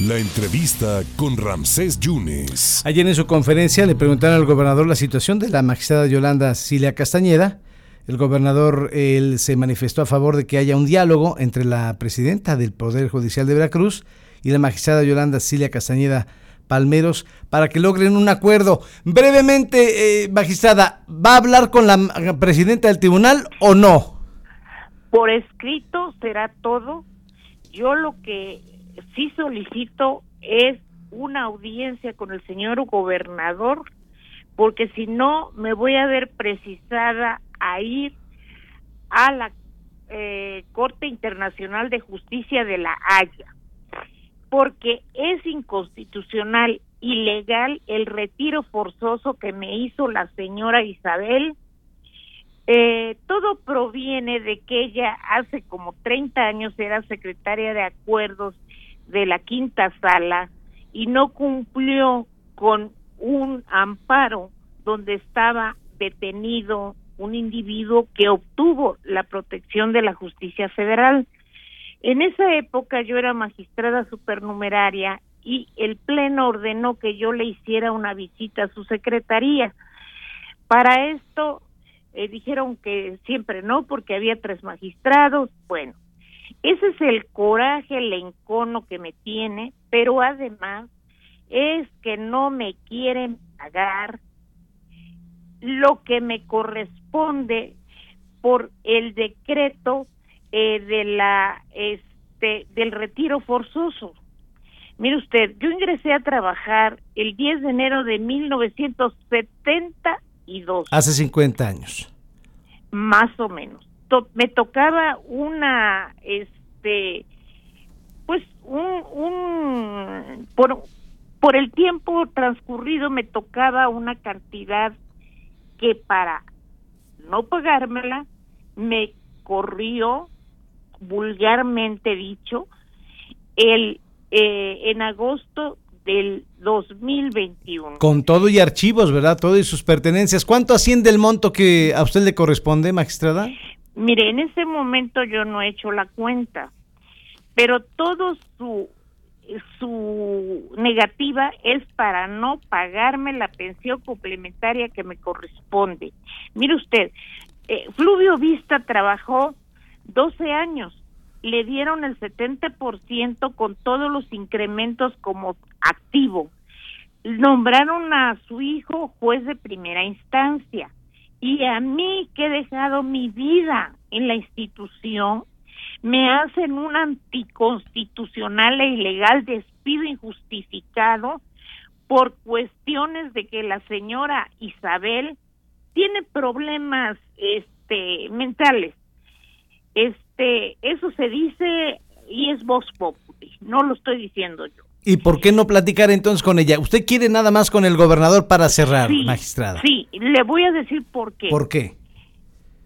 La entrevista con Ramsés Yunes. Ayer en su conferencia le preguntaron al gobernador la situación de la magistrada Yolanda Cilia Castañeda. El gobernador él, se manifestó a favor de que haya un diálogo entre la presidenta del Poder Judicial de Veracruz y la magistrada Yolanda Cilia Castañeda Palmeros para que logren un acuerdo. Brevemente, eh, magistrada, ¿va a hablar con la presidenta del tribunal o no? Por escrito será todo. Yo lo que sí solicito es una audiencia con el señor gobernador, porque si no me voy a ver precisada a ir a la eh, Corte Internacional de Justicia de la Haya, porque es inconstitucional, ilegal el retiro forzoso que me hizo la señora Isabel. Eh, todo proviene de que ella hace como 30 años era secretaria de acuerdos de la quinta sala y no cumplió con un amparo donde estaba detenido un individuo que obtuvo la protección de la justicia federal. En esa época yo era magistrada supernumeraria y el pleno ordenó que yo le hiciera una visita a su secretaría. Para esto eh, dijeron que siempre no, porque había tres magistrados. Bueno, ese es el coraje, el encono que me tiene, pero además es que no me quieren pagar lo que me corresponde por el decreto eh, de la este del retiro forzoso. Mire usted, yo ingresé a trabajar el 10 de enero de 1972. Hace 50 años. Más o menos. me tocaba una este pues un, un por por el tiempo transcurrido me tocaba una cantidad que para no pagármela me corrió vulgarmente dicho el eh, en agosto del 2021. Con todo y archivos, ¿verdad? Todo y sus pertenencias. ¿Cuánto asciende el monto que a usted le corresponde, magistrada? Mire, en ese momento yo no he hecho la cuenta, pero todo su su negativa es para no pagarme la pensión complementaria que me corresponde. Mire usted, eh, Fluvio Vista trabajó 12 años, le dieron el 70% con todos los incrementos como activo. Nombraron a su hijo juez de primera instancia y a mí que he dejado mi vida en la institución, me hacen un anticonstitucional e ilegal despido injustificado por cuestiones de que la señora Isabel tiene problemas este mentales. Este, eso se dice y es vox populi, no lo estoy diciendo yo. ¿Y por qué no platicar entonces con ella? ¿Usted quiere nada más con el gobernador para cerrar, magistrada? Sí, le voy a decir por qué. ¿Por qué?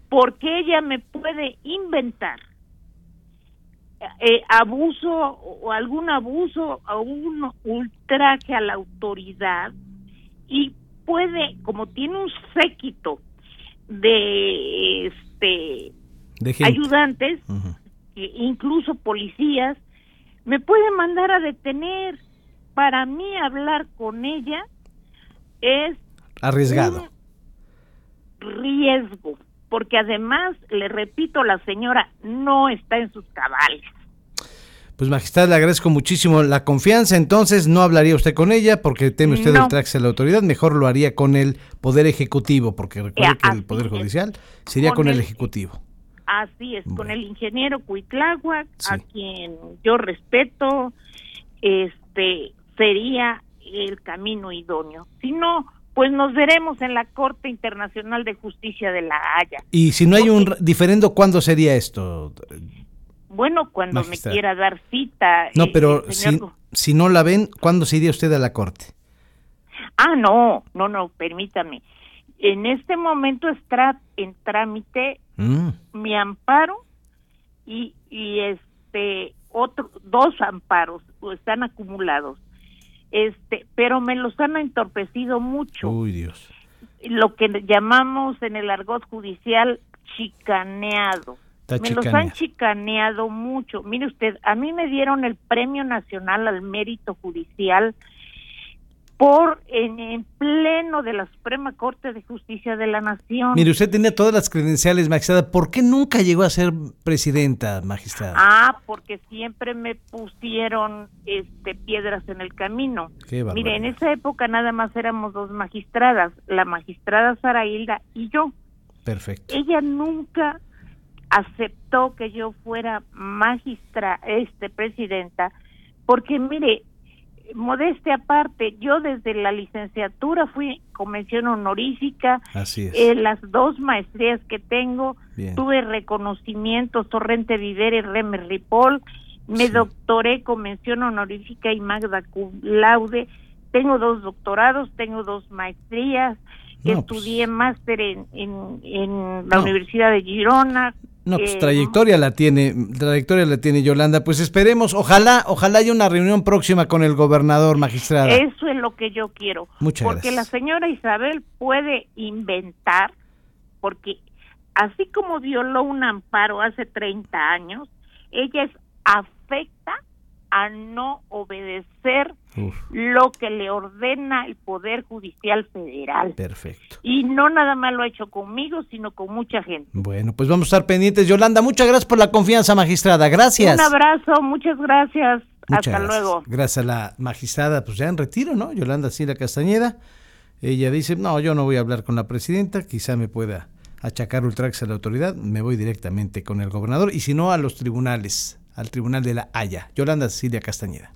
Porque ella me puede inventar eh, abuso o algún abuso o un ultraje a la autoridad y puede, como tiene un séquito de este ayudantes, incluso policías, me puede mandar a detener. Para mí hablar con ella es arriesgado. riesgo, porque además, le repito, la señora no está en sus cabales. Pues magistrada, le agradezco muchísimo la confianza. Entonces, no hablaría usted con ella porque teme usted el traxe de la autoridad. Mejor lo haría con el Poder Ejecutivo, porque recuerde que el Poder Judicial sería con, el, Ejecutivo. Así es, con el ingeniero Cuitláhuac, a quien yo respeto, este sería el camino idóneo. Si no, pues nos veremos en la Corte Internacional de Justicia de La Haya. Y si no hay un diferendo, ¿cuándo sería esto? Bueno, cuando me quiera dar cita. No, pero si, no la ven, ¿cuándo se iría usted a la corte? Ah, no, no, no, permítame. En este momento está en trámite mm. mi amparo y, y este otro dos amparos están acumulados. Este, pero me los han entorpecido mucho. Uy, Dios. Lo que llamamos en el argot judicial chicaneado me los han chicaneado mucho. Mire usted, a mí me dieron el Premio Nacional al Mérito Judicial por en, pleno de la Suprema Corte de Justicia de la Nación. Mire, usted tenía todas las credenciales, magistrada. ¿Por qué nunca llegó a ser presidenta, magistrada? Ah, porque siempre me pusieron este piedras en el camino. Mire, en esa época nada más éramos dos magistradas, la magistrada Sara Hilda y yo. Perfecto. Ella nunca aceptó que yo fuera magistra, este presidenta, porque mire, modeste aparte, yo desde la licenciatura fui convención honorífica. Así es. Eh, las dos maestrías que tengo, tuve reconocimientos Torrente Viver y Remer Ripoll. Me doctoré convención honorífica y magda cum laude. Tengo dos doctorados, tengo dos maestrías. Pues estudié máster en, en, la Universidad de Girona, no, pues trayectoria la tiene, trayectoria la tiene Yolanda. Pues esperemos, ojalá, ojalá haya una reunión próxima con el gobernador magistrado. Eso es lo que yo quiero. Muchas porque la señora Isabel puede inventar, porque así como violó un amparo hace 30 años, ella es afecta a no obedecer lo que le ordena el Poder Judicial Federal. Perfecto. Y no nada más lo ha hecho conmigo, sino con mucha gente. Bueno, pues vamos a estar pendientes. Yolanda, muchas gracias por la confianza, magistrada. Gracias. Un abrazo, muchas gracias. Hasta luego. Gracias a la magistrada, pues ya en retiro, ¿no? Yolanda Sila Castañeda. Ella dice, no, yo no voy a hablar con la presidenta, quizá me pueda achacar ultrax a la autoridad, me voy directamente con el gobernador y si no a los tribunales al Tribunal de la Haya. Yolanda Cecilia Castañeda.